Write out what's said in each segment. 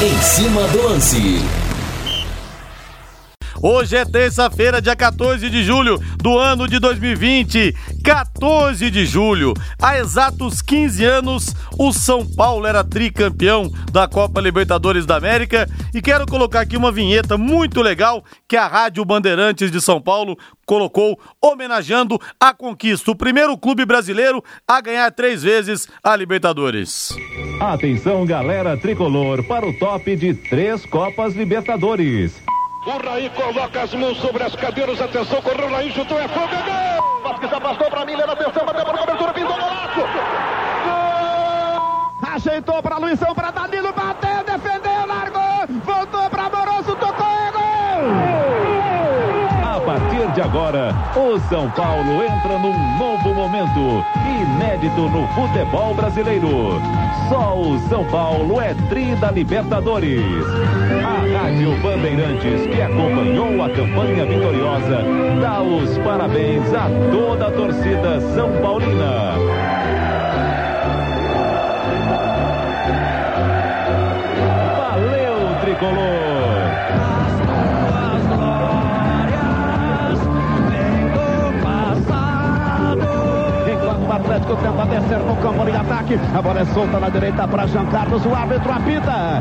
Em cima do lance. Hoje é terça-feira, dia 14 de julho do ano de 2020. 14 de julho. Há exatos 15 anos, o São Paulo era tricampeão da Copa Libertadores da América. E quero colocar aqui uma vinheta muito legal que a Rádio Bandeirantes de São Paulo colocou homenageando a conquista. O primeiro clube brasileiro a ganhar três vezes a Libertadores. Atenção, galera tricolor, para o top de três Copas Libertadores. O Raí coloca as mãos sobre as cadeiras. Atenção, correu o Raí, chutou, é fogo, é gol! Vasquez afastou para Miller, atenção, bateu para cobertura, pintou golaço! Gol! Ajeitou para Luizão, para Danilo, bateu, defendeu, largou, voltou para Moroso, tocou, é gol! A partir de agora, o São Paulo entra num novo momento, inédito no futebol brasileiro. Só o São Paulo é tri da Libertadores. A Rádio Bandeirantes, que acompanhou a campanha vitoriosa, dá os parabéns a toda a torcida São Paulina. Valeu, tricolor! Atlético tenta descer no campo de ataque, a bola é solta na direita para Jean Carlos, o árbitro apita.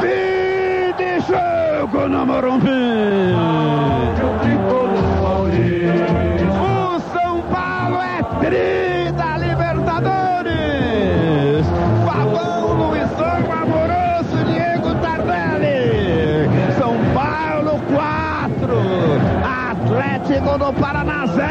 Fim de jogo no Morumbi. O São Paulo é tri da Libertadores. Fabão, Luizão, Amoroso, Diego Tardelli. São Paulo 4, Atlético do Paraná 0.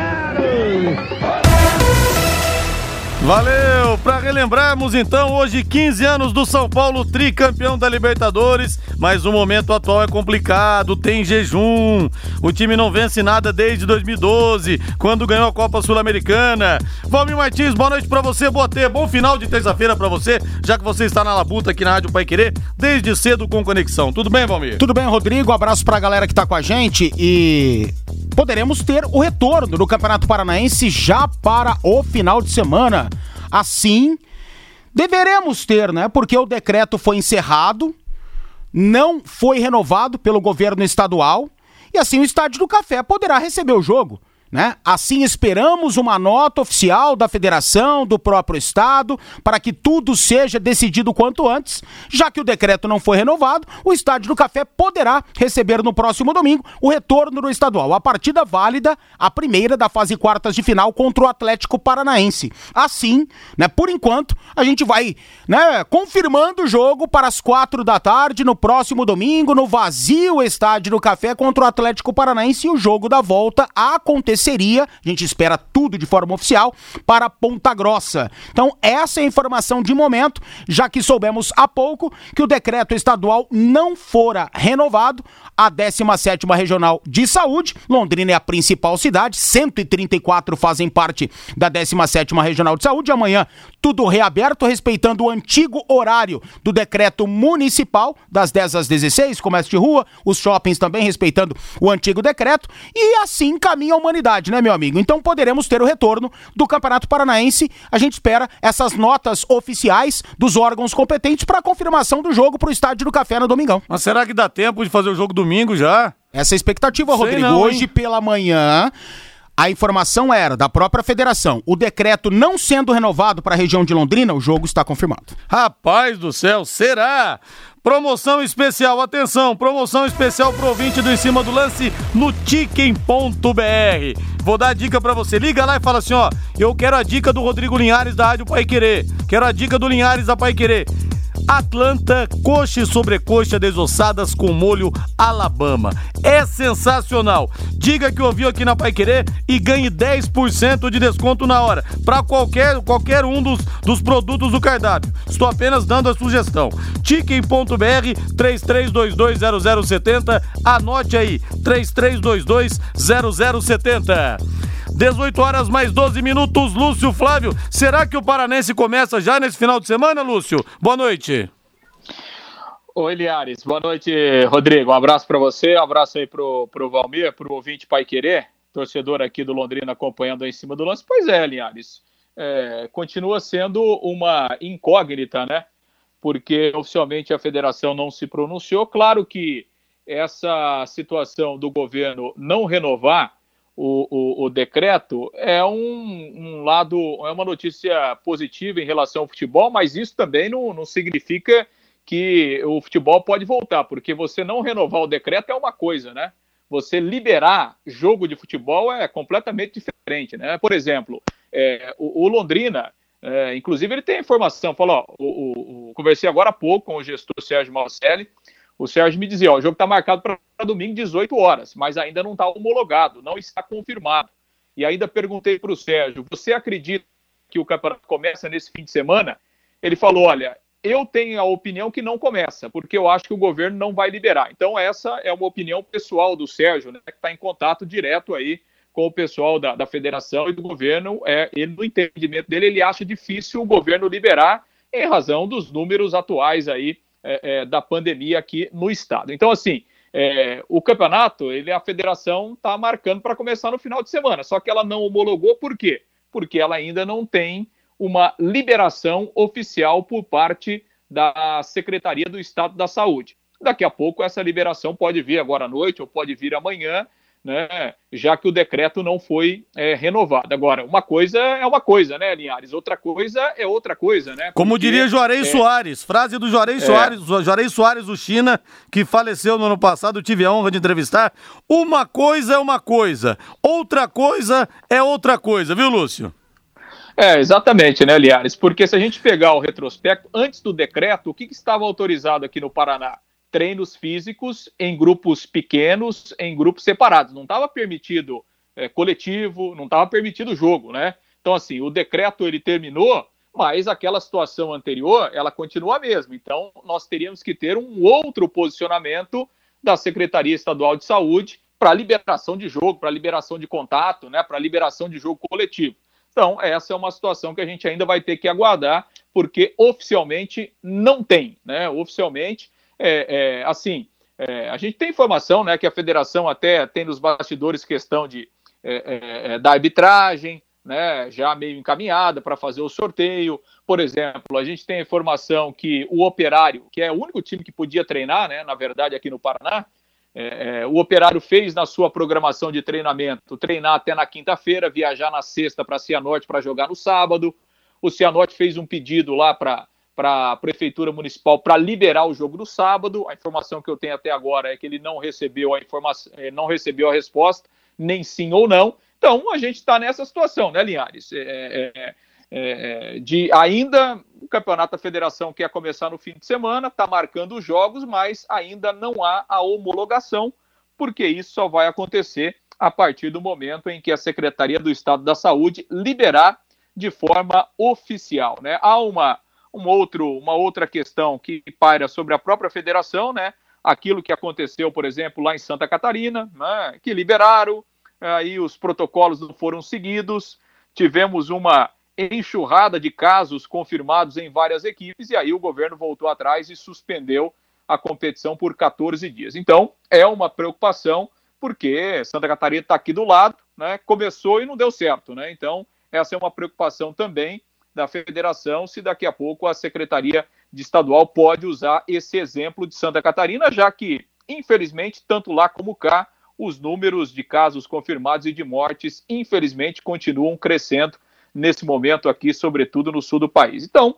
Valeu! Para relembrarmos então, hoje 15 anos do São Paulo, tricampeão da Libertadores, mas o momento atual é complicado, tem jejum. O time não vence nada desde 2012, quando ganhou a Copa Sul-Americana. Valmir Martins, boa noite para você, boa ter, bom final de terça-feira para você, já que você está na labuta aqui na Rádio Pai Querer, desde cedo com conexão. Tudo bem, Valmir? Tudo bem, Rodrigo? Abraço pra galera que tá com a gente e poderemos ter o retorno do Campeonato Paranaense já para o final de semana. Assim, deveremos ter, né? Porque o decreto foi encerrado, não foi renovado pelo governo estadual e assim o Estádio do Café poderá receber o jogo. Né? Assim esperamos uma nota oficial da federação, do próprio estado, para que tudo seja decidido quanto antes, já que o decreto não foi renovado, o Estádio do Café poderá receber no próximo domingo o retorno do estadual. A partida válida, a primeira da fase quartas de final contra o Atlético Paranaense. Assim, né, por enquanto, a gente vai né, confirmando o jogo para as quatro da tarde no próximo domingo, no vazio Estádio do Café contra o Atlético Paranaense e o jogo da volta aconteceria, a gente espera tudo de forma oficial, para Ponta Grossa. Então, essa é a informação de momento, já que soubemos há pouco que o decreto estadual não fora renovado, a 17ª Regional de Saúde, Londrina é a principal cidade, 134 fazem parte da 17ª Regional de Saúde, amanhã tudo reaberto, respeitando o antigo horário do decreto municipal, das 10 às 16, comércio de rua, os shoppings também respeitando o antigo decreto, e assim caminha a humanidade, né, meu amigo? Então poderemos ter o retorno do Campeonato Paranaense. A gente espera essas notas oficiais dos órgãos competentes para a confirmação do jogo para o Estádio do Café no domingão. Mas será que dá tempo de fazer o jogo domingo já? Essa é a expectativa, Rodrigo. não, Hoje pela manhã. A informação era da própria federação. O decreto não sendo renovado para a região de Londrina, o jogo está confirmado. Rapaz do céu, será? Promoção especial, atenção, promoção especial pro ouvinte do Em Cima do Lance no Ticken.br. Vou dar a dica pra você, liga lá e fala assim, ó, eu quero a dica do Rodrigo Linhares da Rádio Pai Querer, quero a dica do Linhares da Pai Querer. Atlanta, coxa e sobrecoxa desossadas com molho Alabama. É sensacional. Diga que ouviu aqui na Pai Querer e ganhe 10% de desconto na hora para qualquer, qualquer um dos, dos produtos do cardápio. Estou apenas dando a sugestão. Ticken.br 33220070. Anote aí, 33220070. 18 horas mais 12 minutos, Lúcio Flávio. Será que o Paranense começa já nesse final de semana, Lúcio? Boa noite. Oi, Liares. Boa noite, Rodrigo. Um abraço para você, um abraço aí pro, pro Valmir, pro ouvinte Pai Querer, torcedor aqui do Londrina acompanhando aí em cima do lance. Pois é, Liares. É, continua sendo uma incógnita, né? porque oficialmente a federação não se pronunciou. Claro que essa situação do governo não renovar o, o, o decreto é um, um, lado, é uma notícia positiva em relação ao futebol, mas isso também não, não significa que o futebol pode voltar, porque você não renovar o decreto é uma coisa, né? Você liberar jogo de futebol é completamente diferente, né? Por exemplo, é, o, o, Londrina, é, inclusive ele tem informação, falou, ó, o, conversei agora há pouco com o gestor Sérgio Malcelli, o Sérgio me dizia, ó, o jogo está marcado para domingo 18 horas, mas ainda não está homologado, não está confirmado. E ainda perguntei para o Sérgio, você acredita que o campeonato começa nesse fim de semana? Ele falou, olha, eu tenho a opinião que não começa, porque eu acho que o governo não vai liberar. Então essa é uma opinião pessoal do Sérgio, né, que está em contato direto aí com o pessoal da, da federação e do governo. É, ele, no entendimento dele, ele acha difícil o governo liberar em razão dos números atuais aí é, é, da pandemia aqui no estado. Então, assim, é, o campeonato, ele a federação está marcando para começar no final de semana, só que ela não homologou por quê? Porque ela ainda não tem uma liberação oficial por parte da Secretaria do Estado da Saúde. Daqui a pouco essa liberação pode vir agora à noite ou pode vir amanhã, né, já que o decreto não foi é, renovado. Agora, uma coisa é uma coisa, né, Linhares? Outra coisa é outra coisa, né? Como diria Juarez é... Soares, frase do Juarez é... Soares, Juarez Soares, do China, que faleceu no ano passado, tive a honra de entrevistar. Uma coisa é uma coisa, outra coisa é outra coisa, viu, Lúcio? É, exatamente, né, Liares? Porque se a gente pegar o retrospecto, antes do decreto, o que, que estava autorizado aqui no Paraná? Treinos físicos em grupos pequenos, em grupos separados. Não estava permitido é, coletivo, não estava permitido jogo, né? Então, assim, o decreto ele terminou, mas aquela situação anterior, ela continua a mesma. Então, nós teríamos que ter um outro posicionamento da Secretaria Estadual de Saúde para liberação de jogo, para liberação de contato, né, para liberação de jogo coletivo. Então, essa é uma situação que a gente ainda vai ter que aguardar, porque oficialmente não tem, né? Oficialmente é, é, assim, é, a gente tem informação né, que a federação até tem nos bastidores questão de, é, é, é, da arbitragem, né, já meio encaminhada para fazer o sorteio. Por exemplo, a gente tem informação que o Operário, que é o único time que podia treinar, né, na verdade, aqui no Paraná, é, o Operário fez na sua programação de treinamento treinar até na quinta-feira, viajar na sexta para Cianorte para jogar no sábado. O Cianorte fez um pedido lá para para a Prefeitura Municipal para liberar o jogo do sábado. A informação que eu tenho até agora é que ele não recebeu a informação, eh, não recebeu a resposta, nem sim ou não. Então a gente está nessa situação, né, Linhares? É, é, é, é, de ainda o campeonato da federação quer começar no fim de semana, está marcando os jogos, mas ainda não há a homologação, porque isso só vai acontecer a partir do momento em que a Secretaria do Estado da Saúde liberar de forma oficial. Né? Há uma um outro, uma outra questão que paira sobre a própria federação, né? Aquilo que aconteceu, por exemplo, lá em Santa Catarina, né? que liberaram, aí os protocolos não foram seguidos, tivemos uma enxurrada de casos confirmados em várias equipes, e aí o governo voltou atrás e suspendeu a competição por 14 dias. Então, é uma preocupação, porque Santa Catarina está aqui do lado, né? Começou e não deu certo, né? Então, essa é uma preocupação também da federação se daqui a pouco a Secretaria de Estadual pode usar esse exemplo de Santa Catarina, já que, infelizmente, tanto lá como cá, os números de casos confirmados e de mortes, infelizmente, continuam crescendo nesse momento aqui, sobretudo no sul do país. Então,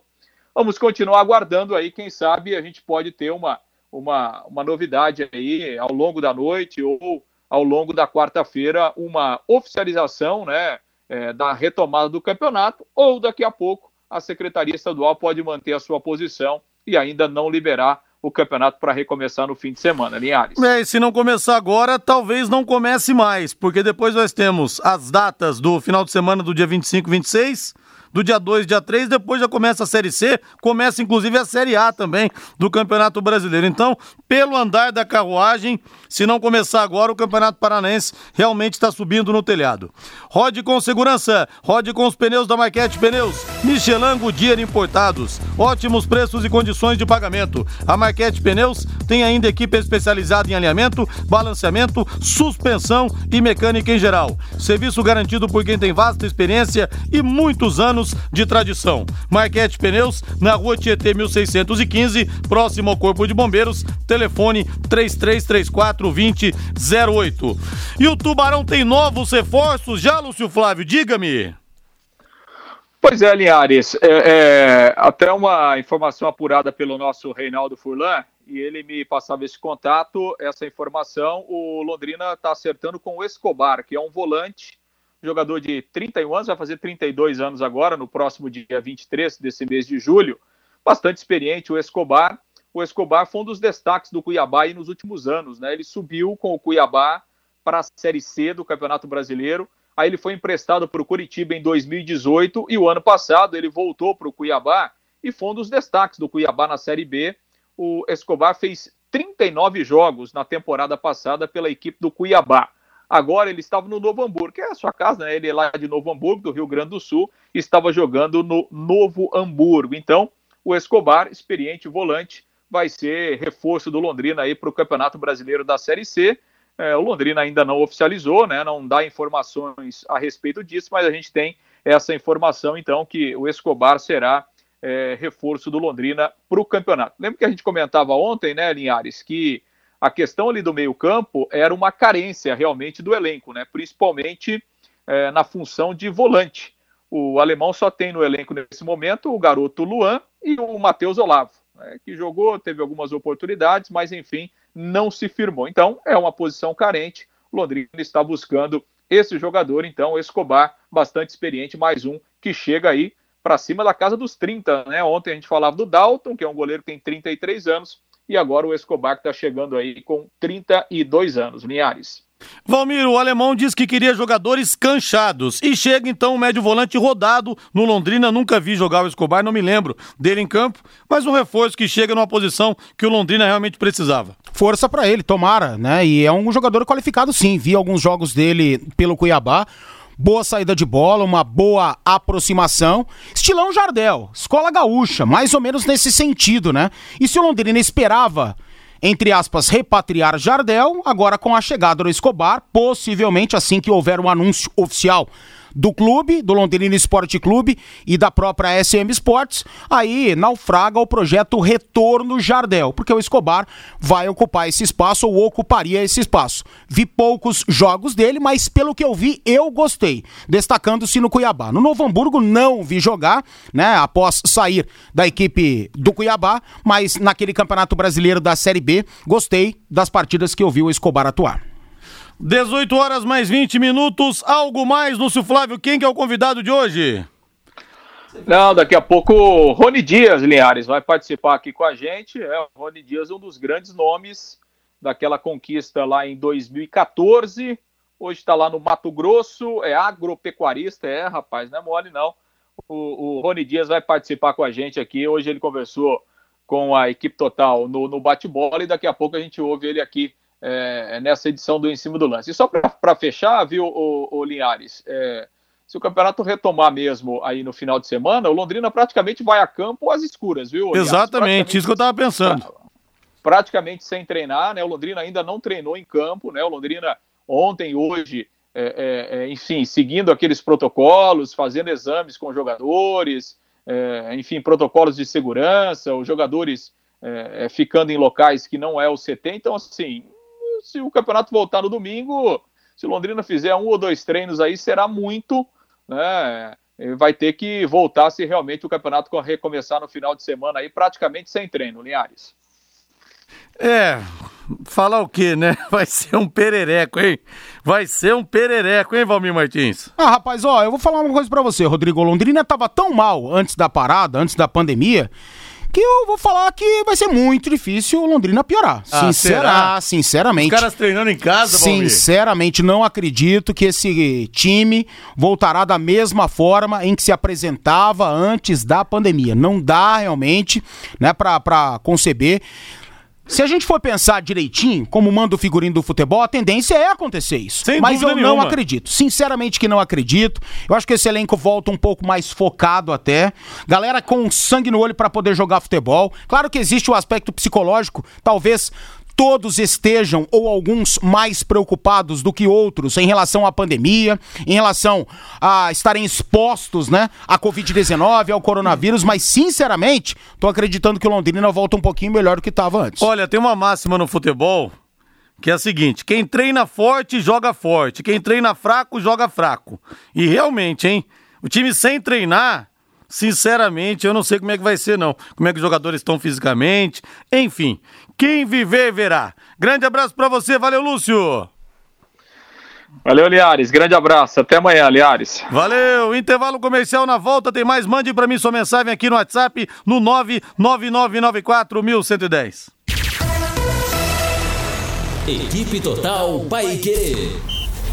vamos continuar aguardando aí, quem sabe a gente pode ter uma, uma, uma novidade aí ao longo da noite ou ao longo da quarta-feira, uma oficialização, né? É, da retomada do campeonato, ou daqui a pouco a Secretaria Estadual pode manter a sua posição e ainda não liberar o campeonato para recomeçar no fim de semana, Linhares. É, e se não começar agora, talvez não comece mais, porque depois nós temos as datas do final de semana do dia 25 e 26 do dia 2, dia 3, depois já começa a Série C, começa inclusive a Série A também do Campeonato Brasileiro. Então, pelo andar da carruagem, se não começar agora, o Campeonato Paranaense realmente está subindo no telhado. Rode com segurança, rode com os pneus da Marquete Pneus, Michelin Goodyear importados, ótimos preços e condições de pagamento. A Marquete Pneus tem ainda equipe especializada em alinhamento, balanceamento, suspensão e mecânica em geral. Serviço garantido por quem tem vasta experiência e muitos anos anos de tradição. Marquete Pneus, na rua Tietê 1615, próximo ao Corpo de Bombeiros, telefone 3334 2008. E o Tubarão tem novos reforços já, Lúcio Flávio? Diga-me. Pois é, Linhares, é, é, até uma informação apurada pelo nosso Reinaldo Furlan, e ele me passava esse contato, essa informação, o Londrina está acertando com o Escobar, que é um volante, jogador de 31 anos, vai fazer 32 anos agora, no próximo dia 23 desse mês de julho, bastante experiente o Escobar. O Escobar foi um dos destaques do Cuiabá nos últimos anos, né? Ele subiu com o Cuiabá para a Série C do Campeonato Brasileiro, Aí ele foi emprestado para o Curitiba em 2018 e o ano passado ele voltou para o Cuiabá e foi um dos destaques do Cuiabá na Série B. O Escobar fez 39 jogos na temporada passada pela equipe do Cuiabá. Agora ele estava no Novo Hamburgo, que é a sua casa, né? Ele é lá de Novo Hamburgo, do Rio Grande do Sul, estava jogando no Novo Hamburgo. Então, o Escobar, experiente volante, vai ser reforço do Londrina aí para o Campeonato Brasileiro da Série C. É, o Londrina ainda não oficializou, né, não dá informações a respeito disso, mas a gente tem essa informação, então, que o Escobar será é, reforço do Londrina para o campeonato. Lembra que a gente comentava ontem, né, Linhares, que a questão ali do meio-campo era uma carência realmente do elenco, né, principalmente é, na função de volante. O alemão só tem no elenco nesse momento o garoto Luan e o Matheus Olavo, né, que jogou, teve algumas oportunidades, mas enfim, não se firmou. Então, é uma posição carente. Londrina está buscando esse jogador, então, Escobar, bastante experiente, mais um que chega aí para cima da casa dos 30, né? Ontem a gente falava do Dalton, que é um goleiro que tem 33 anos, e agora o Escobar que está chegando aí com 32 anos, Linhares. Valmir, o alemão diz que queria jogadores canchados. E chega então o médio volante rodado no Londrina. Nunca vi jogar o Escobar, não me lembro dele em campo. Mas um reforço que chega numa posição que o Londrina realmente precisava. Força para ele, tomara, né? E é um jogador qualificado sim. Vi alguns jogos dele pelo Cuiabá boa saída de bola, uma boa aproximação. Estilão Jardel, escola gaúcha, mais ou menos nesse sentido, né? E se o Londrina esperava entre aspas, repatriar Jardel, agora com a chegada do Escobar, possivelmente assim que houver um anúncio oficial do clube, do Londrina Esporte Clube e da própria SM Sports, aí naufraga o projeto Retorno Jardel, porque o Escobar vai ocupar esse espaço ou ocuparia esse espaço. Vi poucos jogos dele, mas pelo que eu vi, eu gostei, destacando-se no Cuiabá. No Novo Hamburgo não vi jogar, né, após sair da equipe do Cuiabá, mas naquele Campeonato Brasileiro da Série B, gostei das partidas que eu vi o Escobar atuar. 18 horas mais 20 minutos. Algo mais, Lúcio Flávio? Quem que é o convidado de hoje? Não, daqui a pouco o Rony Dias, Linhares, vai participar aqui com a gente. É, o Rony Dias, um dos grandes nomes daquela conquista lá em 2014. Hoje está lá no Mato Grosso, é agropecuarista, é, rapaz, não é mole não. O, o Rony Dias vai participar com a gente aqui. Hoje ele conversou com a equipe total no, no bate-bola e daqui a pouco a gente ouve ele aqui é, nessa edição do Em Cima do Lance. E só para fechar, viu, o, o Linhares, é, se o campeonato retomar mesmo aí no final de semana, o Londrina praticamente vai a campo às escuras, viu? Linhares? Exatamente, isso que eu estava pensando. Praticamente sem treinar, né? O Londrina ainda não treinou em campo, né? O Londrina ontem, hoje, é, é, é enfim, seguindo aqueles protocolos, fazendo exames com jogadores, é, enfim, protocolos de segurança, os jogadores é, ficando em locais que não é o CT. Então, assim, se o campeonato voltar no domingo, se Londrina fizer um ou dois treinos aí, será muito, né? Vai ter que voltar se realmente o campeonato recomeçar no final de semana aí, praticamente sem treino, Linhares. É, falar o quê, né? Vai ser um perereco, hein? Vai ser um perereco, hein, Valmir Martins? Ah, rapaz, ó, eu vou falar uma coisa para você, Rodrigo. Londrina tava tão mal antes da parada, antes da pandemia, que eu vou falar que vai ser muito difícil o Londrina piorar. Ah, Sincera, sinceramente. Os caras treinando em casa, Valmir. Sinceramente, não acredito que esse time voltará da mesma forma em que se apresentava antes da pandemia. Não dá realmente, né, pra conceber. Se a gente for pensar direitinho, como manda o figurino do futebol, a tendência é acontecer isso. Sem Mas eu nenhuma. não acredito. Sinceramente que não acredito. Eu acho que esse elenco volta um pouco mais focado até. Galera com sangue no olho para poder jogar futebol. Claro que existe o aspecto psicológico, talvez todos estejam, ou alguns, mais preocupados do que outros em relação à pandemia, em relação a estarem expostos, né, à Covid-19, ao coronavírus, mas sinceramente, tô acreditando que o Londrina volta um pouquinho melhor do que estava antes. Olha, tem uma máxima no futebol que é a seguinte: quem treina forte, joga forte. Quem treina fraco, joga fraco. E realmente, hein? O time sem treinar, sinceramente, eu não sei como é que vai ser, não. Como é que os jogadores estão fisicamente. Enfim, quem viver, verá. Grande abraço para você, valeu, Lúcio! Valeu, Liares. Grande abraço. Até amanhã, Liares. Valeu. Intervalo comercial na volta. Tem mais. Mande para mim sua mensagem aqui no WhatsApp no 999941110. Equipe Total Paique.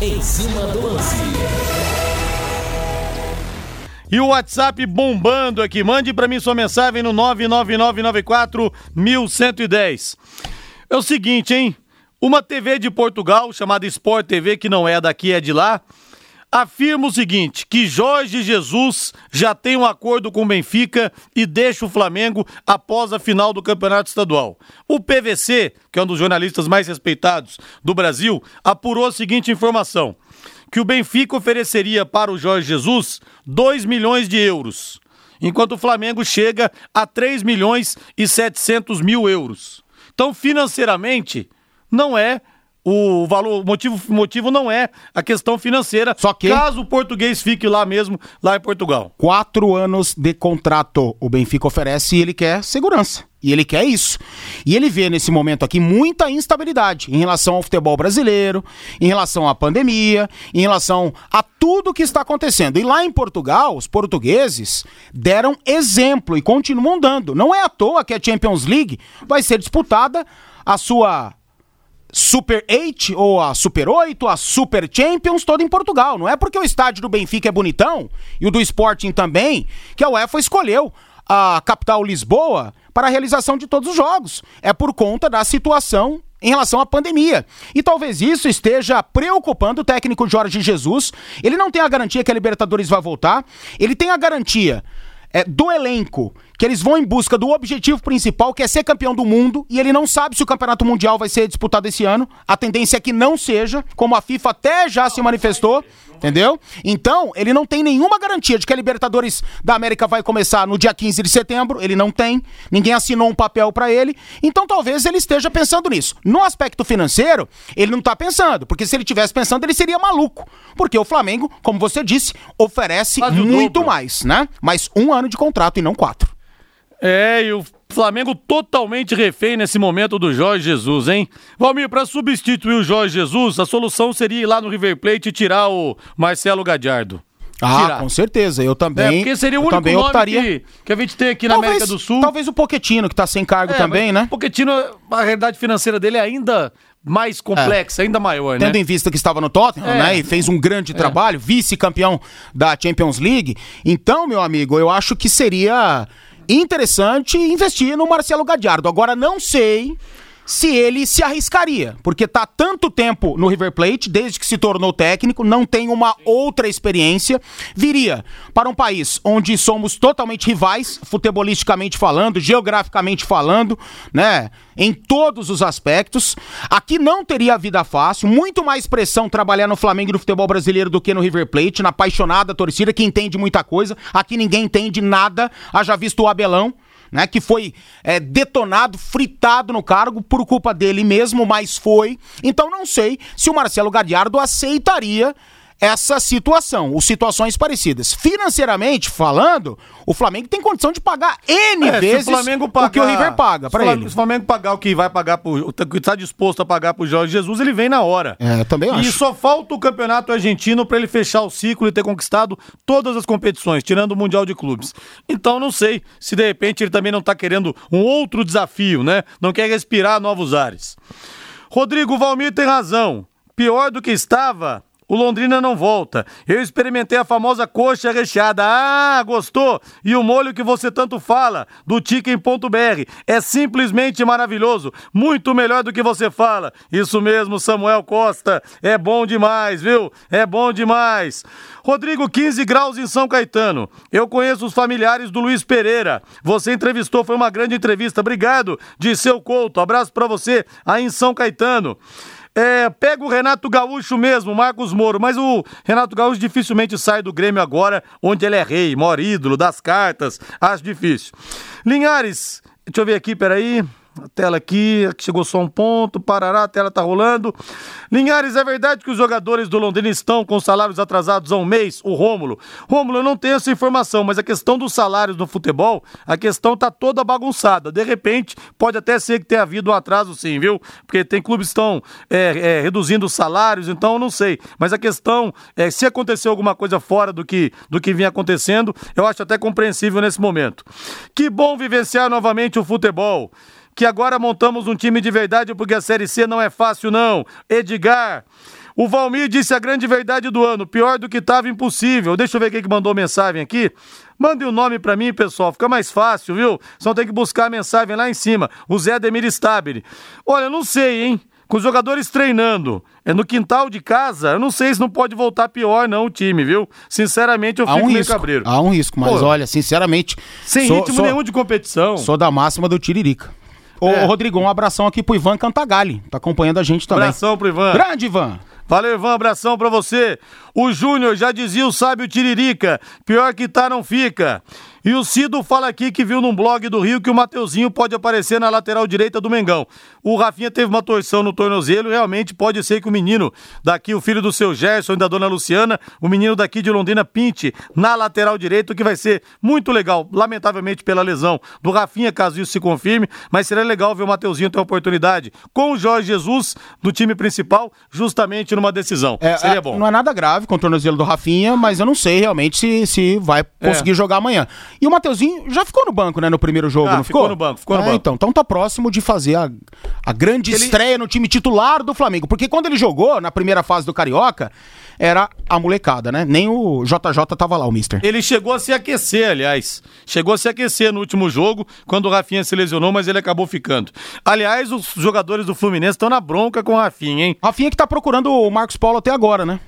Em cima do lance. E o WhatsApp bombando aqui. Mande para mim sua mensagem no 999941110. É o seguinte, hein? Uma TV de Portugal, chamada Sport TV, que não é daqui, é de lá, afirma o seguinte: que Jorge Jesus já tem um acordo com o Benfica e deixa o Flamengo após a final do Campeonato Estadual. O PVC, que é um dos jornalistas mais respeitados do Brasil, apurou a seguinte informação: que o Benfica ofereceria para o Jorge Jesus 2 milhões de euros, enquanto o Flamengo chega a 3 milhões e 700 mil euros. Então, financeiramente, não é o valor, o motivo, motivo não é a questão financeira. Só que- caso o português fique lá mesmo, lá em Portugal. Quatro anos de contrato o Benfica oferece e ele quer segurança. E ele quer isso. E ele vê nesse momento aqui muita instabilidade em relação ao futebol brasileiro, em relação à pandemia, em relação a tudo que está acontecendo. E lá em Portugal, os portugueses deram exemplo e continuam dando. Não é à toa que a Champions League vai ser disputada a sua Super 8 ou a Super 8, a Super Champions, toda em Portugal. Não é porque o estádio do Benfica é bonitão e o do Sporting também, que a UEFA escolheu a capital Lisboa para a realização de todos os jogos. É por conta da situação em relação à pandemia. E talvez isso esteja preocupando o técnico Jorge Jesus. Ele não tem a garantia que a Libertadores vai voltar, ele tem a garantia é, do elenco, que eles vão em busca do objetivo principal, que é ser campeão do mundo, e ele não sabe se o campeonato mundial vai ser disputado esse ano. A tendência é que não seja, como a FIFA até já se manifestou, entendeu? Então, ele não tem nenhuma garantia de que a Libertadores da América vai começar no dia 15 de setembro, ele não tem, ninguém assinou um papel pra ele, então talvez ele esteja pensando nisso. No aspecto financeiro, ele não tá pensando, porque se ele tivesse pensando, ele seria maluco, porque o Flamengo, como você disse, oferece muito dobro. mais, né? Mas um ano de contrato e não quatro. É, e o Flamengo totalmente refém nesse momento do Jorge Jesus, hein? Valmir, para substituir o Jorge Jesus, a solução seria ir lá no River Plate e tirar o Marcelo Gadiardo. Ah, Tirar. com certeza. Eu É, também. porque seria o único também nome optaria. que, que a gente tem aqui na América do Sul. Talvez o Poquetino, que tá sem cargo É, também, né? O Pochettino, a realidade financeira dele é ainda mais complexa, ainda maior, Tendo né? em vista que estava no Tottenham, É. né? E fez um grande trabalho, vice-campeão da Champions League. Então, meu amigo, eu acho que seria interessante investir no Marcelo Gadiardo. Agora, não sei se ele se arriscaria, porque tá tanto tempo no River Plate, desde que se tornou técnico, não tem uma outra experiência, viria para um país onde somos totalmente rivais, futebolisticamente falando, geograficamente falando, né, em todos os aspectos. Aqui não teria vida fácil, muito mais pressão trabalhar no Flamengo e no futebol brasileiro do que no River Plate, na apaixonada torcida que entende muita coisa. Aqui ninguém entende nada, haja visto o Abelão né, que foi é, detonado, fritado no cargo por culpa dele mesmo, mas foi. Então não sei se o Marcelo Gadiardo aceitaria essa situação, ou situações parecidas. Financeiramente falando, o Flamengo tem condição de pagar N É, vezes o Flamengo pagar, o que o River paga o Flam- ele. Se o Flamengo pagar o que vai pagar pro, o que está disposto a pagar pro Jorge Jesus, ele vem na hora. É, eu também E acho. só falta o campeonato argentino para ele fechar o ciclo e ter conquistado todas as competições, tirando o Mundial de Clubes. Então não sei se de repente ele também não tá querendo um outro desafio, né? Não quer respirar novos ares. Rodrigo Valmir tem razão. Pior do que estava o Londrina não volta. Eu experimentei a famosa coxa recheada. Ah, gostou? E o molho que você tanto fala, do Chicken.br. É simplesmente maravilhoso. Muito melhor do que você fala. Isso mesmo, Samuel Costa. É bom demais, viu? É bom demais. Rodrigo, 15 graus em São Caetano. Eu conheço os familiares do Luiz Pereira. Você entrevistou, foi uma grande entrevista. Obrigado, de seu Couto. Abraço para você aí em São Caetano. É, pega o Renato Gaúcho mesmo, Marcos Moro, mas o Renato Gaúcho dificilmente sai do Grêmio agora, onde ele é rei, maior ídolo das cartas, acho difícil. Linhares, deixa eu ver aqui, peraí. A tela aqui, chegou só um ponto, parará, a tela tá rolando. Linhares, é verdade que os jogadores do Londrina estão com salários atrasados há um mês? O Rômulo. Rômulo, eu não tenho essa informação, mas a questão dos salários no futebol, a questão tá toda bagunçada. De repente, pode até ser que tenha havido um atraso sim, viu? Porque tem clubes que estão é, é, reduzindo os salários, então eu não sei. Mas a questão é se aconteceu alguma coisa fora do que, do que vinha acontecendo, eu acho até compreensível nesse momento. Que bom vivenciar novamente o futebol que agora montamos um time de verdade porque a Série C não é fácil, não. Edgar. O Valmir disse a grande verdade do ano, pior do que estava impossível. Deixa eu ver quem que mandou mensagem aqui. Mande o um nome para mim, pessoal, fica mais fácil, viu? Só tem que buscar a mensagem lá em cima. O Zé Demir Stabile. Olha, não sei, hein? Com os jogadores treinando é no quintal de casa, eu não sei se não pode voltar pior, não, o time, viu? Sinceramente, eu há fico um meio risco, cabreiro. Há um risco, mas Pô, olha, sinceramente. Sem sou- ritmo sou- nenhum de competição. Sou da máxima do Tiririca. Ô, É. Rodrigo, um abração aqui pro Ivan Cantagalli. Tá acompanhando a gente também. Abração pro Ivan. Grande, Ivan. Valeu, Ivan, abração pra você. O Júnior já dizia o sábio Tiririca, pior que tá não fica. E o Cido fala aqui que viu num blog do Rio que o Mateuzinho pode aparecer na lateral direita do Mengão. O Rafinha teve uma torção no tornozelo, realmente pode ser que o menino daqui, o filho do seu Gerson e da dona Luciana, o menino daqui de Londrina pinte na lateral direita, o que vai ser muito legal, lamentavelmente pela lesão do Rafinha, caso isso se confirme, mas seria legal ver o Mateuzinho ter a oportunidade com o Jorge Jesus do time principal, justamente numa decisão. É, seria é, bom. Não é nada grave com o tornozelo do Rafinha, mas eu não sei realmente se, se vai É. conseguir jogar amanhã. E o Mateuzinho já ficou no banco, né, no primeiro jogo, Ah, não ficou ficou? no banco, ficou no É, banco. Então, então tá próximo de fazer a, a grande estreia no time titular do Flamengo. Porque quando ele jogou na primeira fase do Carioca, era a molecada, né? Nem o JJ tava lá, o mister. Ele chegou a se aquecer, aliás. Chegou a se aquecer no último jogo, quando o Rafinha se lesionou, mas ele acabou ficando. Aliás, os jogadores do Fluminense estão na bronca com o Rafinha, hein? Rafinha que tá procurando o Marcos Paulo até agora, né?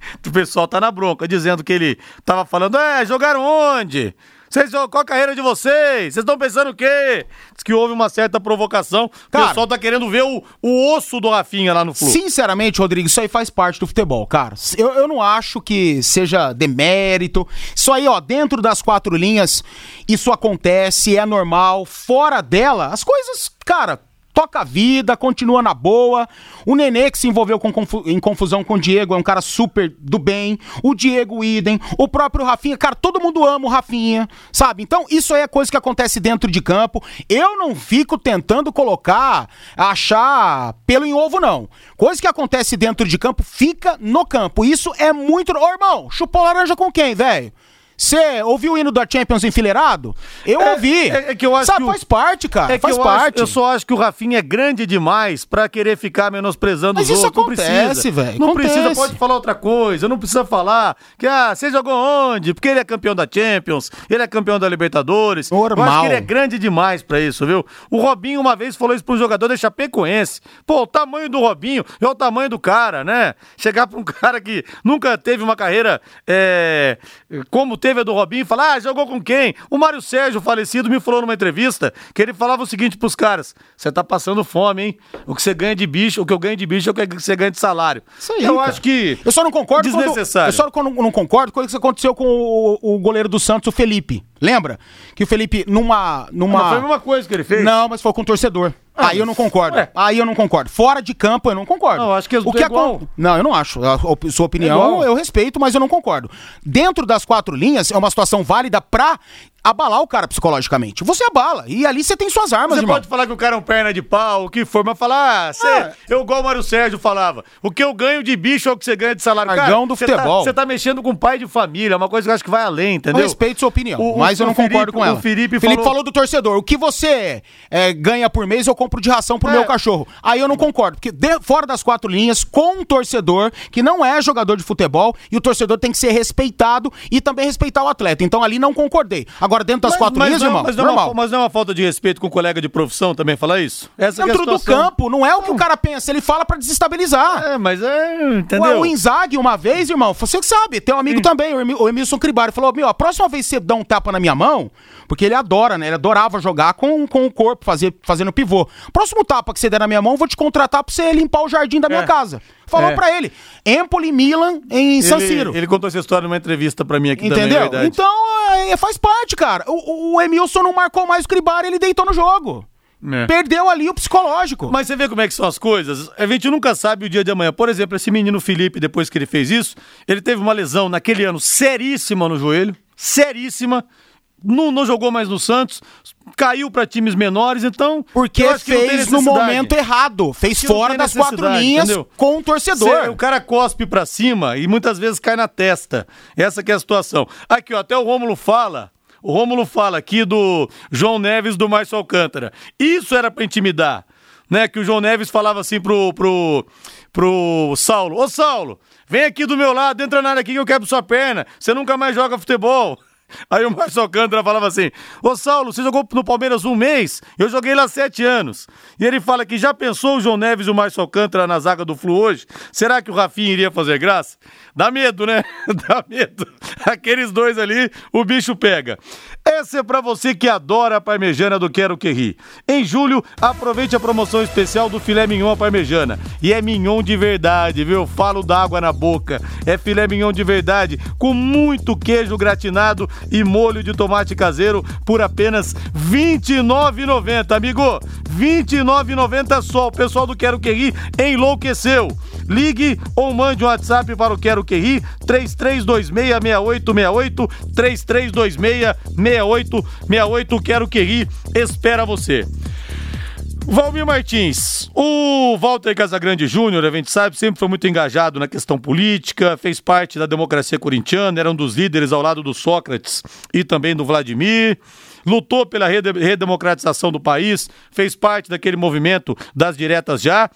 O pessoal tá na bronca, dizendo que ele tava falando, é, jogaram onde? Vocês, qual a carreira de vocês? Vocês estão pensando o quê? Diz que houve uma certa provocação. O Cara- pessoal tá querendo ver o, o osso do Rafinha lá no Flu. Sinceramente, Rodrigo, isso aí faz parte do futebol, cara. Eu, eu não acho que seja demérito. Isso aí, ó, dentro das quatro linhas, isso acontece, é normal. Fora dela, as coisas, cara. Toca a vida, continua na boa. O Nenê, que se envolveu com em confusão com o Diego, é um cara super do bem. O Diego Idem, o próprio Rafinha. Cara, todo mundo ama o Rafinha, sabe? Então, isso aí é coisa que acontece dentro de campo. Eu não fico tentando colocar, achar pelo em ovo, não. Coisa que acontece dentro de campo, fica no campo. Isso é muito. Ô, irmão, chupou laranja com quem, velho? Você ouviu o hino da Champions enfileirado? Eu É, ouvi. é- é que eu acho Sabe, que o- faz parte, cara. É faz eu, parte. Acho, eu só acho que o Rafinha é grande demais pra querer ficar menosprezando Mas os isso outros. não acontece, velho, Não acontece. precisa, pode falar outra coisa. Não precisa falar que, ah, você jogou onde? Porque ele é campeão da Champions, ele é campeão da Libertadores. Eu acho Normal. que ele é grande demais pra isso, viu? O Robinho uma vez falou isso pro jogador da Chapecoense. Pô, o tamanho do Robinho é o tamanho do cara, né? Chegar pra um cara que nunca teve uma carreira é, como teve a do Robinho falar, ah, jogou com quem? O Mário Sérgio, falecido, me falou numa entrevista que ele falava o seguinte pros caras: você tá passando fome, hein? O que você ganha de bicho, o que eu ganho de bicho é o que você ganha de salário. Isso aí, eu cara. acho que. Eu só não concordo quando- Desnecessário. eu só não, não concordo com o que aconteceu com o, o goleiro do Santos, o Felipe. Lembra? Que o Felipe, numa. numa... Mas foi a mesma coisa que ele fez. Não, mas foi com o torcedor. Ah, Aí eu não concordo. ué. Aí eu não concordo. Fora de campo, eu não concordo. Não, acho que é o que igual. acon- Não, eu não acho. A sua É opinião igual. eu respeito, mas eu não concordo. Dentro das quatro linhas, é uma situação válida pra abalar o cara psicologicamente. Você abala. E ali você tem suas armas, Você irmão. pode falar que o cara é um perna de pau, o que for, mas falar, ah, cê, É. eu igual o Mário Sérgio falava, o que eu ganho de bicho é o que você ganha de salário. Argão do tá- futebol. Você tá, mexendo com pai de família, é uma coisa que eu acho que vai além, Eu entendeu? respeito sua opinião, O- o- mas eu não o Felipe- concordo com ela. o Felipe falou... falou- do torcedor. O que você é, ganha por mês, eu compro de ração pro É. meu cachorro. Aí eu não concordo, porque de- fora das quatro linhas, com um torcedor que não é jogador de futebol, e o torcedor tem que ser respeitado e também respeitar o atleta. Então ali não concordei. Agora, dentro das quatro linhas, não, irmão, mas, não é uma, normal. mas não é uma falta de respeito com o colega de profissão também falar isso? Essa é Dentro do situação. campo, não é o que o cara pensa, ele fala pra desestabilizar. É, mas é, entendeu? o Inzaghi, uma vez, irmão, você que sabe, tem um amigo também, o o Emilson Cribari, falou: Meu, a próxima vez que você dá um tapa na minha mão, porque ele adora, né? Ele adorava jogar com, com o corpo, fazer, fazendo pivô. Próximo tapa que você der na minha mão, eu vou te contratar pra você limpar o jardim da minha É. casa. Falou É. pra ele. Empoli Milan em San Siro. ele, ele contou essa história numa entrevista pra mim aqui também, é Entendeu? verdade. então, é, faz parte, cara. O, o- o Emilson não marcou mais o Cribari, ele deitou no jogo. É. Perdeu ali o psicológico. Mas você vê como é que são as coisas? A gente nunca sabe o dia de amanhã. Por exemplo, esse menino Felipe, depois que ele fez isso, ele teve uma lesão naquele ano seríssima no joelho, seríssima. Não, não jogou mais no Santos, caiu pra times menores, então. Porque fez no momento errado. Fez fora das quatro linhas entendeu? com o torcedor. Cê- o cara cospe pra cima e muitas vezes cai na testa. Essa que é a situação. Aqui, ó, até o Rômulo fala. O Rômulo fala aqui do João Neves do Márcio Alcântara. Isso era pra intimidar. Né, que o João Neves falava assim pro, pro, pro Saulo: Ô Saulo, vem aqui do meu lado, entra na área aqui que eu quebro sua perna. Você nunca mais joga futebol. Aí o Márcio Alcântara falava assim: Ô Saulo, você jogou no Palmeiras um mês? Eu joguei lá sete anos. E ele fala que já pensou o João Neves e o Márcio Alcântara na zaga do Flu hoje? Será que o Rafinha iria fazer graça? Dá medo, né? Dá medo. Aqueles dois ali, o bicho pega. Essa é pra você que adora a parmejana do Quero Que Ri. Em julho, aproveite a promoção especial do filé mignon à parmejana. E é mignon de verdade, viu? Falo d'água na boca. É filé mignon de verdade, com muito queijo gratinado e molho de tomate caseiro por apenas R$ 29,90, amigo. R$ 29,90 só. O pessoal do Quero Que Ri enlouqueceu. Ligue ou mande um WhatsApp para o Quero Que Ri, 33266868, 33266868, Quero Que Ri, espera você. Valmir Martins, o Walter Casagrande Júnior, a gente sabe, sempre foi muito engajado na questão política, fez parte da democracia corintiana, era um dos líderes ao lado do Sócrates e também do Vladimir, lutou pela rede- redemocratização do país, fez parte daquele movimento das diretas já.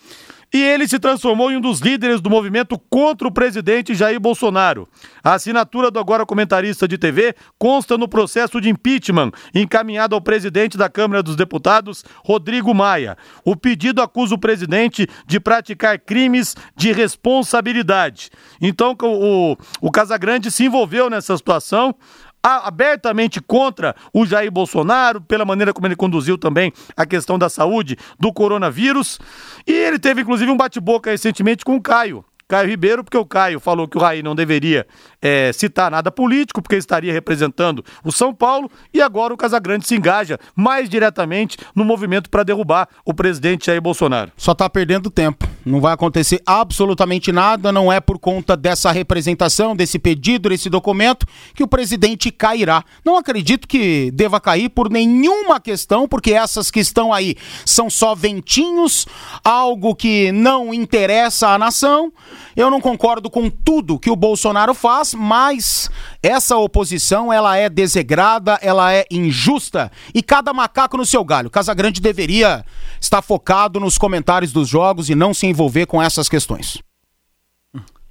E ele se transformou em um dos líderes do movimento contra o presidente Jair Bolsonaro. A assinatura do agora comentarista de TV consta no processo de impeachment encaminhado ao presidente da Câmara dos Deputados, Rodrigo Maia. O pedido acusa o presidente de praticar crimes de responsabilidade. Então, o, o Casagrande se envolveu nessa situação abertamente contra o Jair Bolsonaro, pela maneira como ele conduziu também a questão da saúde do coronavírus. E ele teve, inclusive, um bate-boca recentemente com o Caio. Caio Ribeiro, porque o Caio falou que o Raí não deveria eh, citar nada político, porque estaria representando o São Paulo, e agora o Casagrande se engaja mais diretamente no movimento para derrubar o presidente Jair Bolsonaro. Só tá perdendo tempo. Não vai acontecer absolutamente nada, não é por conta dessa representação, desse pedido, desse documento, que o presidente cairá. Não acredito que deva cair por nenhuma questão, porque essas que estão aí são só ventinhos, algo que não interessa à nação. Eu não concordo com tudo que o Bolsonaro faz, mas essa oposição ela é desegrada, ela é injusta e cada macaco no seu galho. Casagrande deveria estar focado nos comentários dos jogos e não se envolver com essas questões.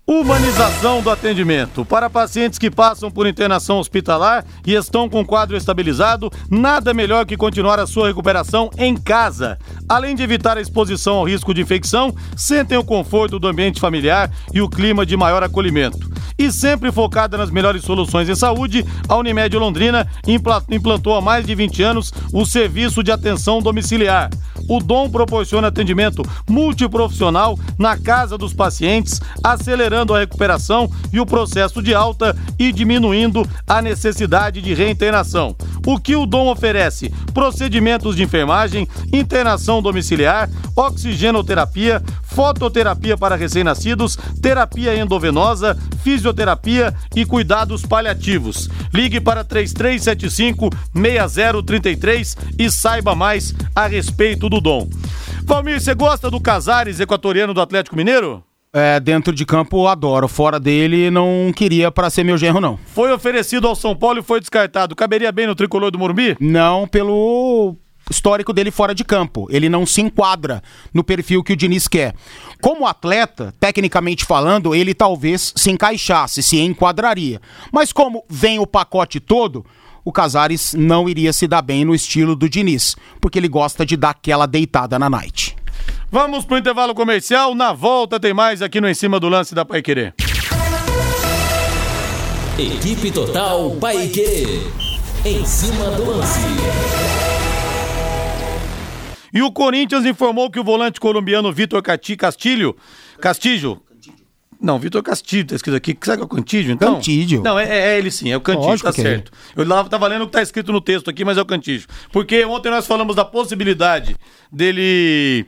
Humanização do atendimento. Para pacientes que passam por internação hospitalar e estão com quadro estabilizado, nada melhor que continuar a sua recuperação em casa. Além de evitar a exposição ao risco de infecção, sentem o conforto do ambiente familiar e o clima de maior acolhimento. E sempre focada nas melhores soluções em saúde, a Unimed Londrina impla- implantou há mais de 20 anos o serviço de atenção domiciliar. O Dom proporciona atendimento multiprofissional na casa dos pacientes, acelerando a recuperação e o processo de alta e diminuindo a necessidade de reinternação. O que o Dom oferece? Procedimentos de enfermagem, internação domiciliar, oxigenoterapia, fototerapia para recém-nascidos, terapia endovenosa, fisioterapia e cuidados paliativos. Ligue para 3375 6033 e saiba mais a respeito do dom. Valmir, você gosta do Casares equatoriano do Atlético Mineiro? É, dentro de campo adoro, fora dele não queria para ser meu genro não. Foi oferecido ao São Paulo e foi descartado. Caberia bem no tricolor do Morumbi? Não pelo histórico dele fora de campo. Ele não se enquadra no perfil que o Diniz quer. Como atleta, tecnicamente falando, ele talvez se encaixasse, se enquadraria. Mas como vem o pacote todo, o Casares não iria se dar bem no estilo do Diniz, porque ele gosta de dar aquela deitada na night. Vamos pro intervalo comercial. Na volta tem mais aqui no Em Cima do Lance da Pai Querer. Equipe Total Paique. Em cima do lance. E o Corinthians informou que o volante colombiano Vitor Cati Castilho, Castilho, não, Vitor Castilho, tá escrito aqui. Sabe que é o Cantídio, então? Cantídio. Não, é, é ele sim, é o Cantídio, Lógico tá que é certo. Eu lá tava lendo o que tá escrito no texto aqui, mas é o Cantídio. Porque ontem nós falamos da possibilidade dele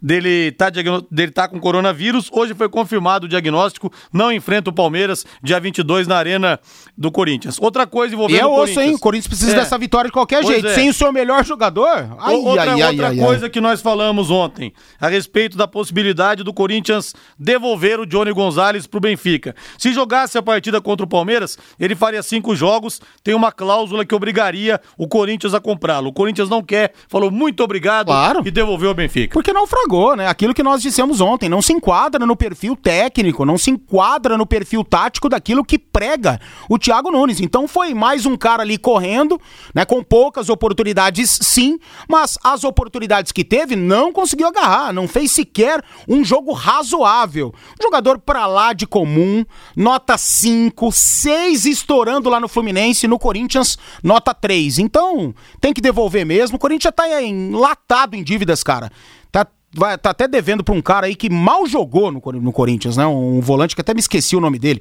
dele tá, diagno- dele tá com coronavírus. Hoje foi confirmado o diagnóstico, não enfrenta o Palmeiras, dia 22 na Arena do Corinthians. Outra coisa E envolvendo é o osso, Corinthians. hein? O Corinthians precisa É. dessa vitória de qualquer Pois jeito. é. Sem o seu melhor jogador? Ai, O- outra ai, outra ai, coisa que nós falamos ontem, a respeito da possibilidade do Corinthians devolver o Johnny Gonzalez pro Benfica. Se jogasse a partida contra o Palmeiras, ele faria cinco jogos, tem uma cláusula que obrigaria o Corinthians a comprá-lo. O Corinthians não quer, falou muito obrigado Claro. e devolveu ao Benfica. Porque naufragou, né? Aquilo que nós dissemos ontem, não se enquadra no perfil técnico, não se enquadra no perfil tático daquilo que prega o Thiago Nunes. Então foi mais um cara ali correndo, né? Com poucas oportunidades, sim, mas as oportunidades que teve não conseguiu agarrar, não fez sequer um jogo razoável. Um jogador pra lá de comum, nota 5, 6 estourando lá no Fluminense, no Corinthians, nota 3. Então, tem que devolver mesmo. O Corinthians tá enlatado em dívidas, cara. Tá, vai, tá até devendo pra um cara aí que mal jogou no, no Corinthians, né? Um volante que até me esqueci o nome dele.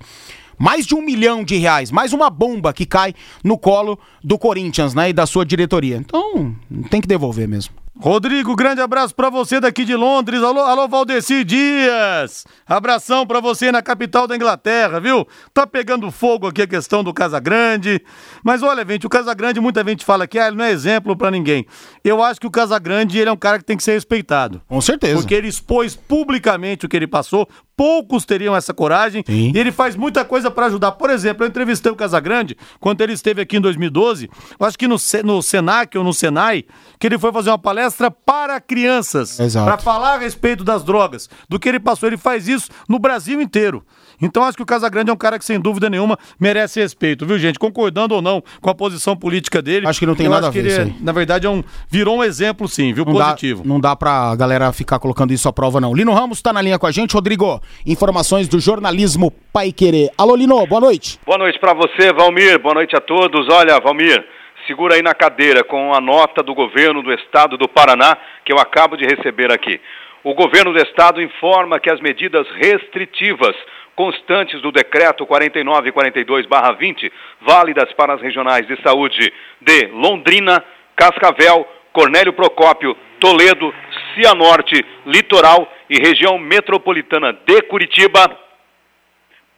Mais de um milhão de reais, mais uma bomba que cai no colo do Corinthians, né? E da sua diretoria. Então, tem que devolver mesmo. Rodrigo, grande abraço pra você daqui de Londres. Alô, alô Valdeci Dias. Abração pra você na capital da Inglaterra, viu? Tá pegando fogo aqui a questão do Casagrande. Mas olha, gente, o Casagrande, muita gente fala que ah, ele não é exemplo pra ninguém. Eu acho que o Casagrande, ele é um cara que tem que ser respeitado. Com certeza. Porque ele expôs publicamente o que ele passou. Poucos teriam essa coragem. Sim. E ele faz muita coisa pra ajudar. Por exemplo, eu entrevistei o Casagrande quando ele esteve aqui em 2012. Eu acho que no, no Senac ou no Senai, que ele foi fazer uma palestra para crianças. Pra falar a respeito das drogas. Do que ele passou. Ele faz isso no Brasil inteiro. Então acho que o Casagrande é um cara que, sem dúvida nenhuma, merece respeito, viu, gente? Concordando ou não com a posição política dele. Acho que não tem eu nada acho a que ver ele isso é, aí. Na verdade, é um, virou um exemplo, sim, viu? Não Positivo. Dá, não dá pra galera ficar colocando isso à prova, não. Lino Ramos tá na linha com a gente. Rodrigo, informações do jornalismo Pai Querer. Alô, Lino, boa noite. Boa noite para você, Valmir. Boa noite a todos. Olha, Valmir, segura aí na cadeira com a nota do governo do estado do Paraná que eu acabo de receber aqui. O governo do estado informa que as medidas restritivas constantes do decreto 4942/20, válidas para as regionais de saúde de Londrina, Cascavel, Cornélio Procópio, Toledo, Cianorte, Litoral e região metropolitana de Curitiba,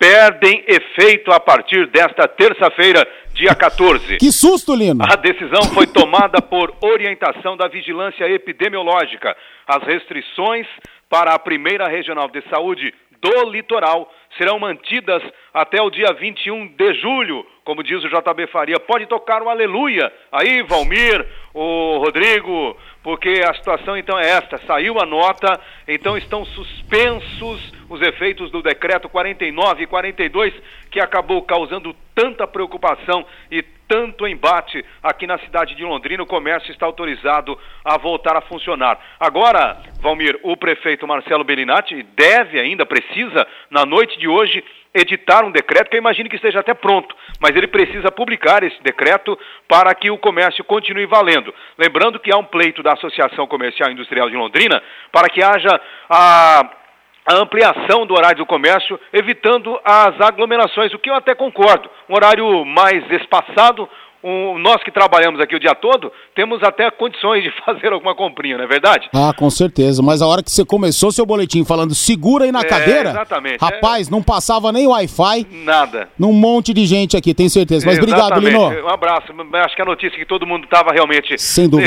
perdem efeito a partir desta terça-feira, dia 14. Que susto, Lino. A decisão foi tomada por orientação da Vigilância Epidemiológica. As restrições para a primeira regional de saúde do litoral serão mantidas até o dia 21 de julho, como diz o JB Faria. Pode tocar um aleluia aí, Valmir, o Rodrigo, porque a situação então é esta: saiu a nota, então estão suspensos os efeitos do decreto 49 e 42, que acabou causando tanta preocupação e tanto embate aqui na cidade de Londrina. O comércio está autorizado a voltar a funcionar. Agora, Valmir, o prefeito Marcelo Bellinati deve ainda, precisa, na noite de hoje, editar um decreto que eu imagino que esteja até pronto, mas ele precisa publicar esse decreto para que o comércio continue valendo. Lembrando que há um pleito da Associação Comercial e Industrial de Londrina para que haja a a ampliação do horário do comércio, evitando as aglomerações, o que eu até concordo. Um horário mais espaçado, um, nós que trabalhamos aqui o dia todo, temos até condições de fazer alguma comprinha, não é verdade? Ah, com certeza. Mas a hora que você começou seu boletim falando segura aí na É, cadeira, exatamente. rapaz, não passava nem Wi-Fi Nada. num monte de gente aqui, tenho certeza. Mas obrigado, Exatamente. Lino. Um abraço. Acho que a notícia que todo mundo estava realmente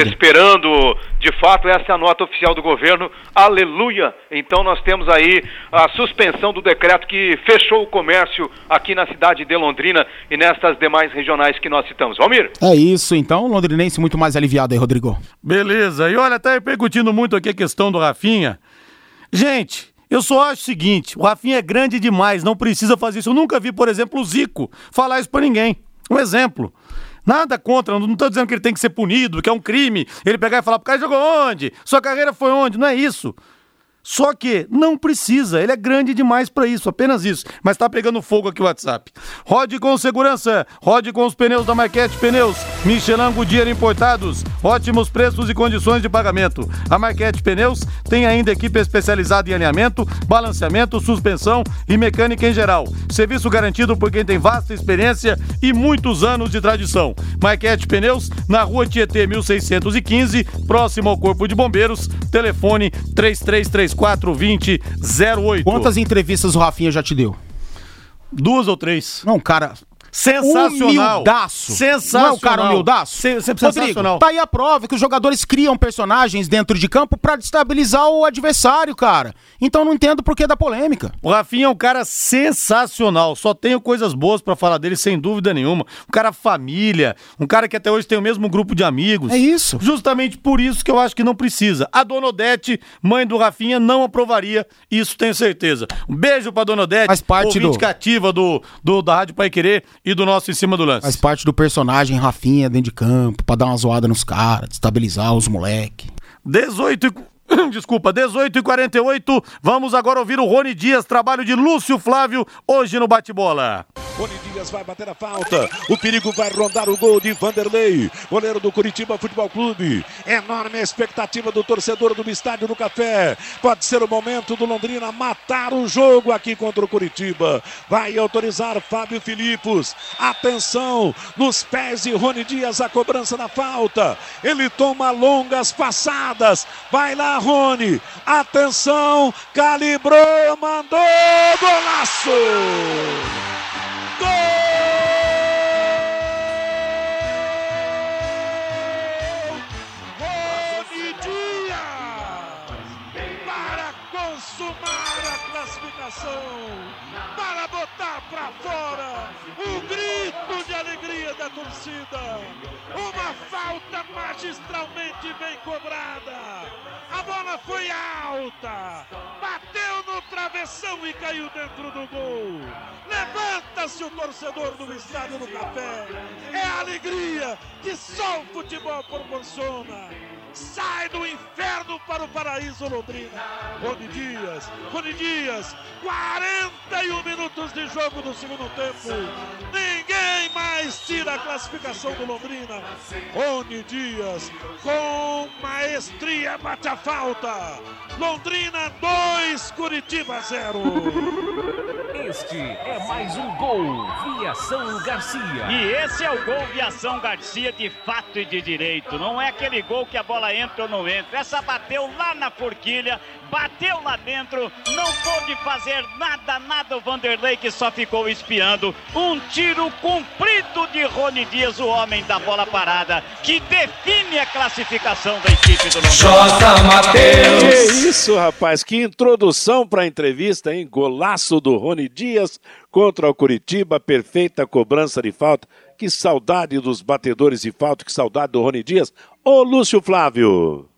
esperando, de fato, essa é a nota oficial do governo. Aleluia! Então nós temos aí a suspensão do decreto que fechou o comércio aqui na cidade de Londrina e nestas demais regionais que nós citamos. Valmir? É isso, então, londrinense muito mais aliviado aí, Rodrigo. Beleza. E olha, tá repercutindo muito aqui a questão do Rafinha. Gente, eu só acho o seguinte: o Rafinha é grande demais, não precisa fazer isso. Eu nunca vi, por exemplo, o Zico falar isso pra ninguém. Um exemplo. Nada contra, não tô dizendo que ele tem que ser punido, que é um crime. Ele pegar e falar, o cara jogou onde? Sua carreira foi onde? Não é isso. Só que não precisa, ele é grande demais pra isso, apenas isso. Mas tá pegando fogo aqui o WhatsApp. Rode com segurança, rode com os pneus da Marquete Pneus, Michelin Goodyear importados, ótimos preços e condições de pagamento. A Marquete Pneus tem ainda equipe especializada em alinhamento, balanceamento, suspensão e mecânica em geral. Serviço garantido por quem tem vasta experiência e muitos anos de tradição. Marquete Pneus, na rua Tietê 1615, próximo ao Corpo de Bombeiros, telefone 3334 2008. Quantas entrevistas o Rafinha já te deu? Duas ou três. Não, cara. Sensacional. Humildaço. Sensacional. Não é o cara humildaço? Se- se- Rodrigo, sensacional. tá aí a prova que os jogadores criam personagens dentro de campo pra destabilizar o adversário, cara. Então não entendo por que da polêmica. O Rafinha é um cara sensacional. Só tenho coisas boas pra falar dele, sem dúvida nenhuma. Um cara família, um cara que até hoje tem o mesmo grupo de amigos. É isso. Justamente por isso que eu acho que não precisa. A Dona Odete, mãe do Rafinha, não aprovaria, isso tenho certeza. Um beijo pra Dona Odete, Faz parte ouvinte do- cativa do, do, da Rádio Pai Querer e do nosso Em Cima do Lance. Faz parte do personagem Rafinha dentro de campo, pra dar uma zoada nos caras, destabilizar os moleque. 18 e... Desculpa, 18 e 48. Vamos agora ouvir o Rony Dias, trabalho de Lúcio Flávio, hoje no Bate-Bola. Rony Dias vai bater a falta. O perigo vai rondar o gol de Vanderlei, goleiro do Curitiba Futebol Clube. Enorme expectativa do torcedor do Estádio do Café. Pode ser o momento do Londrina matar o jogo aqui contra o Curitiba. Vai autorizar Fábio Filipos. Atenção, nos pés de Rony Dias a cobrança da falta. Ele toma longas passadas. Vai lá, Rony. Atenção, calibrou, mandou golaço! Rony Dias para consumar a classificação, botar para fora o grito de alegria da torcida. Uma falta magistralmente bem cobrada. A bola foi alta, bateu no travessão e caiu dentro do gol. Levanta-se o torcedor do Estádio do Café. É a alegria que só o futebol proporciona. Sai do inferno para o paraíso Londrina. Rony Dias, Rony Dias, 41 minutos de jogo do segundo tempo. Ninguém mais tira a classificação do Londrina. Rony Dias, com maestria, bate a falta. Londrina 2, Curitiba 0. Este é mais um gol. Viação Garcia. E esse é o gol Viação Garcia de fato e de direito. Não é aquele gol que a bola entra ou não entra. Essa bateu lá na forquilha, bateu lá dentro, não pôde fazer nada, nada o Vanderlei que só ficou espiando. Um tiro cumprido de Rony Dias, o homem da bola parada, que define a classificação da equipe do Londrina. Que isso, rapaz, que introdução para a entrevista, hein? Golaço do Rony Dias contra o Curitiba, perfeita cobrança de falta. Que saudade dos batedores de falta, que saudade do Rony Dias. Ô, Lúcio Flávio.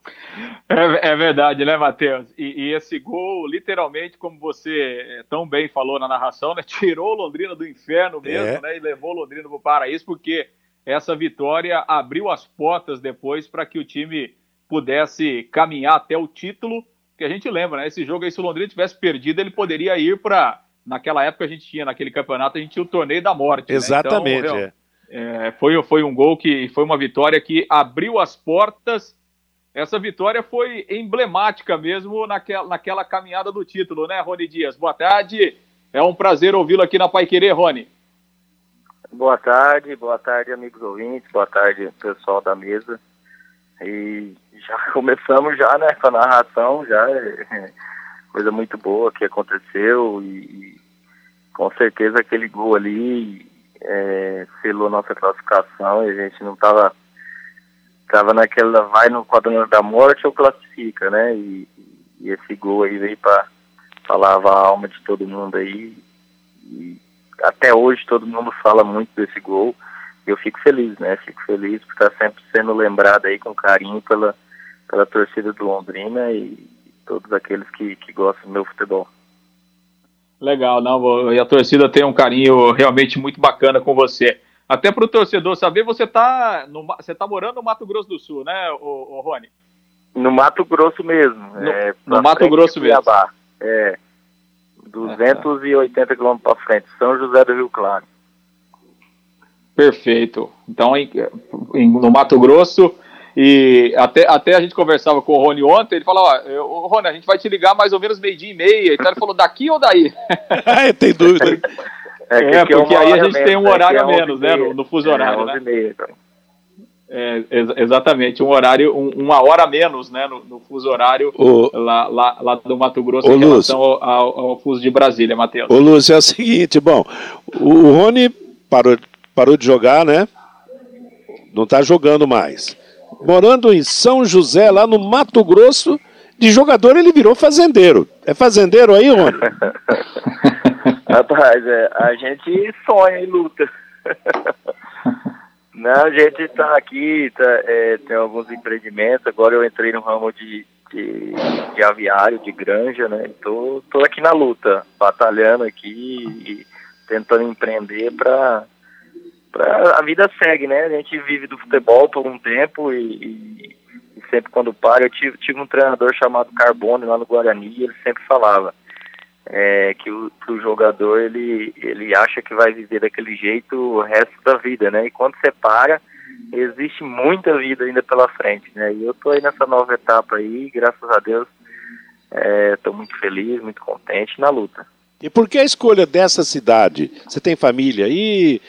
É, é verdade, né, Matheus? E, e esse gol, literalmente, como você eh, tão bem falou na narração, né, tirou Londrina do inferno mesmo, É. né, e levou Londrina para o paraíso, porque essa vitória abriu as portas depois para que o time pudesse caminhar até o título, que a gente lembra, né? Esse jogo aí, se o Londrina tivesse perdido, ele poderia ir para. Naquela época a gente tinha, naquele campeonato, a gente tinha o torneio da morte. né? Exatamente, Então, é. é, foi, foi um gol que foi uma vitória que abriu as portas. Essa vitória foi emblemática mesmo naquela, naquela caminhada do título, né, Rony Dias? Boa tarde. É um prazer ouvi-lo aqui na Pai Querer, Rony. Boa tarde, boa tarde, amigos ouvintes, boa tarde, pessoal da mesa. E já começamos já, né, com a narração, já é coisa muito boa que aconteceu e, e com certeza aquele gol ali é, selou nossa classificação e a gente não tava tava naquela vai no quadrante da morte ou classifica, né? E, e esse gol aí veio para lavar a alma de todo mundo aí. E até hoje todo mundo fala muito desse gol. Eu fico feliz, né? Fico feliz por estar sempre sendo lembrado aí com carinho pela, pela torcida do Londrina e todos aqueles que, que gostam do meu futebol. Legal, não, e a torcida tem um carinho realmente muito bacana com você. Até para o torcedor saber, você está você tá morando no Mato Grosso do Sul, né, o, o Rony? No Mato Grosso mesmo. No, é, no Mato Grosso mesmo. É, 280 quilômetros para frente, São José do Rio Claro. Perfeito. Então, em, em, no Mato Grosso, e até, até a gente conversava com o Rony ontem, ele falou, ó, Rony, a gente vai te ligar mais ou menos meio dia e meia. Então ele falou, daqui ou daí? é, tem dúvida. É, é, é porque aí a gente tem um horário a menos, né, no, no fuso horário, né? Meia, então. É, ex exatamente, um horário, um, uma hora a menos, né, no, no fuso horário o... lá, lá, lá, do Mato Grosso em relação ao, ao, ao, fuso de Brasília, Matheus. Ô Lúcio, é o seguinte, bom, o, o Rony parou, parou de jogar, né, não está jogando mais. Morando em São José, lá no Mato Grosso, de jogador ele virou fazendeiro. É fazendeiro aí, Rony? Rapaz, é, a gente sonha e luta. Não, a gente está aqui, tá, é, tem alguns empreendimentos. Agora eu entrei no ramo de, de, de aviário, de granja, né? Tô aqui na luta, batalhando aqui e tentando empreender para a vida segue, né? A gente vive do futebol por um tempo e, e, e sempre quando para, eu tive, tive um treinador chamado Carbone lá no Guarani, e ele sempre falava é, que, o, que o jogador ele, ele acha que vai viver daquele jeito o resto da vida, né? E quando você para, existe muita vida ainda pela frente, né? E eu tô aí nessa nova etapa aí, graças a Deus, estou é, muito feliz, muito contente na luta. E por que a escolha dessa cidade? Você tem família aí?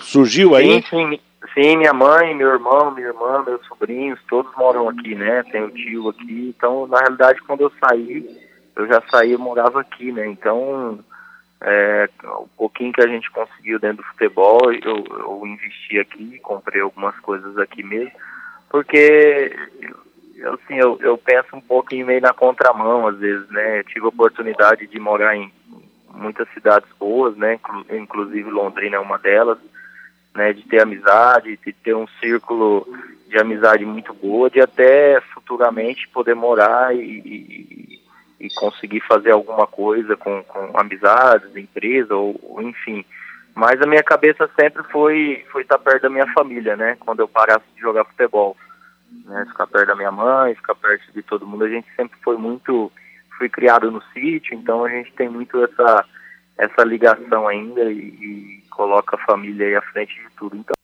Surgiu aí? Sim, sim, sim, minha mãe, meu irmão, minha irmã, meus sobrinhos, todos moram aqui, né? Tem o tio aqui. Então, na realidade, quando eu saí, eu já saí, eu morava aqui, né? Então, é, o pouquinho que a gente conseguiu dentro do futebol, eu, eu investi aqui, comprei algumas coisas aqui mesmo, porque assim, eu, eu penso um pouquinho meio na contramão às vezes, né? Eu tive a oportunidade de morar em muitas cidades boas, né? Inclusive Londrina é uma delas, né? De ter amizade, de ter um círculo de amizade muito boa, de até futuramente poder morar e, e conseguir fazer alguma coisa com, com amizades, empresa ou, ou, enfim. Mas a minha cabeça sempre foi foi estar perto da minha família, né? Quando eu parasse de jogar futebol, né? Ficar perto da minha mãe, ficar perto de todo mundo. A gente sempre foi muito fui criado no sítio, então a gente tem muito essa essa ligação ainda e, e coloca a família aí à frente de tudo. Então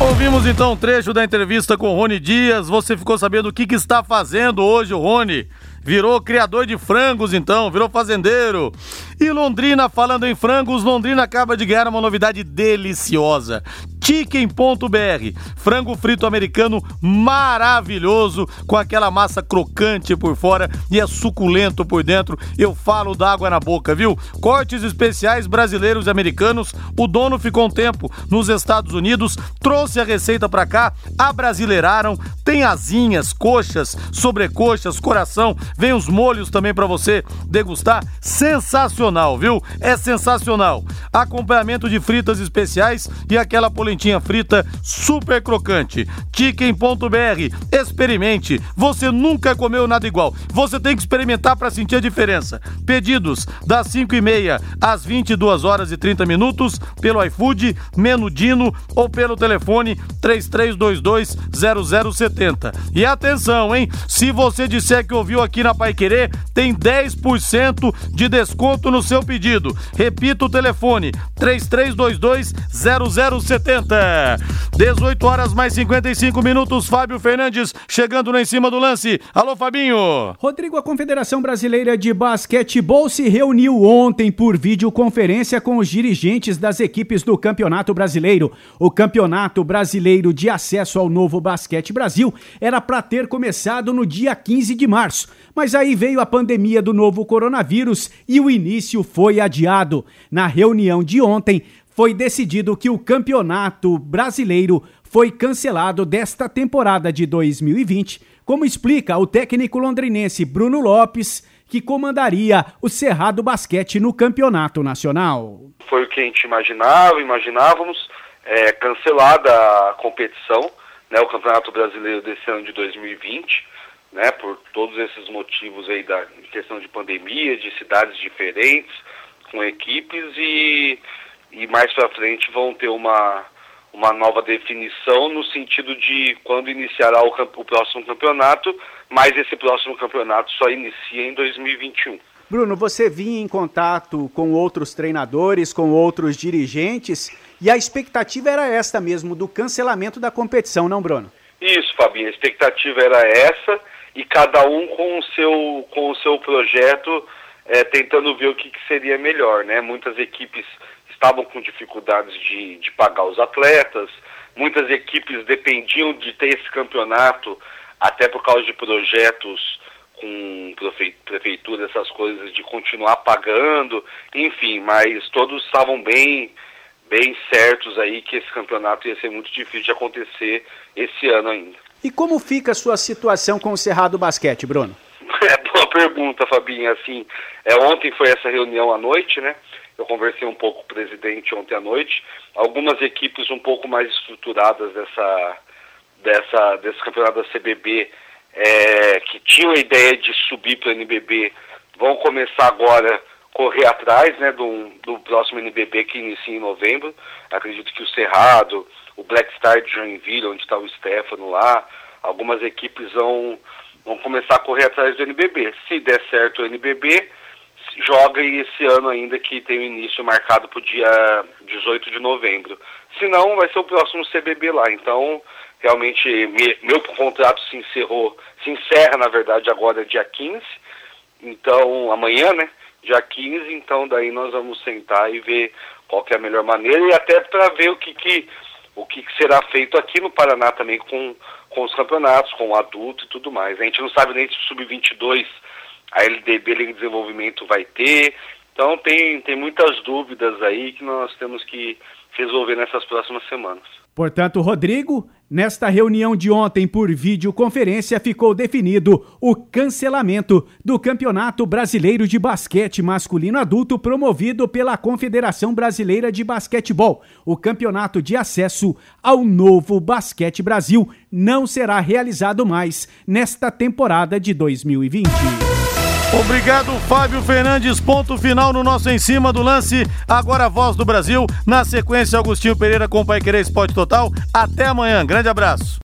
Ouvimos então um trecho da entrevista com o Rony Dias. Você ficou sabendo o que, que está fazendo hoje o Rony? Virou criador de frangos então, virou fazendeiro. E Londrina, falando em frangos, Londrina acaba de ganhar uma novidade deliciosa. Chicken.br, frango frito americano maravilhoso, com aquela massa crocante por fora e é suculento por dentro. Eu falo da água na boca, viu? Cortes especiais brasileiros e americanos. O dono ficou um tempo nos Estados Unidos, trouxe a receita para cá, abrasileiraram. Tem asinhas, coxas, sobrecoxas, coração. Vem os molhos também para você degustar. Sensacional, viu? É sensacional. Acompanhamento de fritas especiais e aquela polenta pimentinha frita super crocante. Chicken.br, experimente. Você nunca comeu nada igual. Você tem que experimentar para sentir a diferença. Pedidos das 5 e meia às 22 horas e 30 minutos pelo iFood, Menudino ou pelo telefone telefone 3322-0070. E atenção, hein? Se você disser que ouviu aqui na Pai Querer, tem 10% de desconto no seu pedido. Repita o telefone 3322-0070. 18 horas mais 55 minutos. Fábio Fernandes chegando lá em cima do lance. Alô, Fabinho. Rodrigo, a Confederação Brasileira de Basquetebol se reuniu ontem por videoconferência com os dirigentes das equipes do Campeonato Brasileiro. O Campeonato Brasileiro de Acesso ao Novo Basquete Brasil era para ter começado no dia 15 de março, mas aí veio a pandemia do novo coronavírus e o início foi adiado. Na reunião de ontem, foi decidido que o Campeonato Brasileiro foi cancelado desta temporada de 2020, como explica o técnico londrinense Bruno Lopes, que comandaria o Cerrado Basquete no Campeonato Nacional. Foi o que a gente imaginava, imaginávamos, é, cancelada a competição, né, o Campeonato Brasileiro desse ano de 2020, né, por todos esses motivos aí da questão de pandemia, de cidades diferentes, com equipes e, e mais para frente vão ter uma, uma nova definição no sentido de quando iniciará o, o próximo campeonato, mas esse próximo campeonato só inicia em 2021. Bruno, você vinha em contato com outros treinadores, com outros dirigentes, e a expectativa era esta mesmo, do cancelamento da competição, não, Bruno? Isso, Fabinho, a expectativa era essa, e cada um com o seu, com o seu projeto, é, tentando ver o que, que, seria melhor, né? Muitas equipes estavam com dificuldades de, de pagar os atletas, muitas equipes dependiam de ter esse campeonato até por causa de projetos com prefeitura, essas coisas de continuar pagando, enfim, mas todos estavam bem bem certos aí que esse campeonato ia ser muito difícil de acontecer esse ano ainda. E como fica a sua situação com o Cerrado Basquete, Bruno? É boa pergunta, Fabinho. Assim, é, ontem foi essa reunião à noite, né? Eu conversei um pouco com o presidente ontem à noite. Algumas equipes um pouco mais estruturadas dessa, dessa, desse campeonato da CBB, é, que tinham a ideia de subir para o NBB, vão começar agora correr atrás né, do, do próximo NBB que inicia em novembro. Acredito que o Cerrado, o Black Star de Joinville, onde está o Stefano lá, algumas equipes vão, vão começar a correr atrás do NBB. Se der certo o NBB, joga esse ano ainda que tem o início marcado para o dia 18 de novembro. Se não, vai ser o próximo CBB lá. Então, realmente, me, meu contrato se encerrou, se encerra, na verdade, agora dia 15. Então, amanhã, né? Dia 15, então daí nós vamos sentar e ver qual é a melhor maneira e até para ver o que, que o que, que será feito aqui no Paraná também com, com os campeonatos, com o adulto e tudo mais. A gente não sabe nem se o Sub-22 a LDB em desenvolvimento vai ter. Então tem, tem muitas dúvidas aí que nós temos que resolver nessas próximas semanas. Portanto, Rodrigo, nesta reunião de ontem por videoconferência ficou definido o cancelamento do Campeonato Brasileiro de Basquete Masculino Adulto promovido pela Confederação Brasileira de Basquetebol. O campeonato de acesso ao novo Basquete Brasil não será realizado mais nesta temporada de 2020. Obrigado, Fábio Fernandes. Ponto final no nosso Em Cima do Lance. Agora a voz do Brasil. Na sequência, Augustinho Pereira com Pai Querer Esporte Total. Até amanhã. Grande abraço.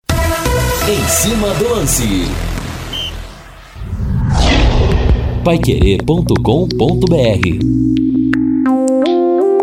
Em Cima do Lance. Paiquerê.com.br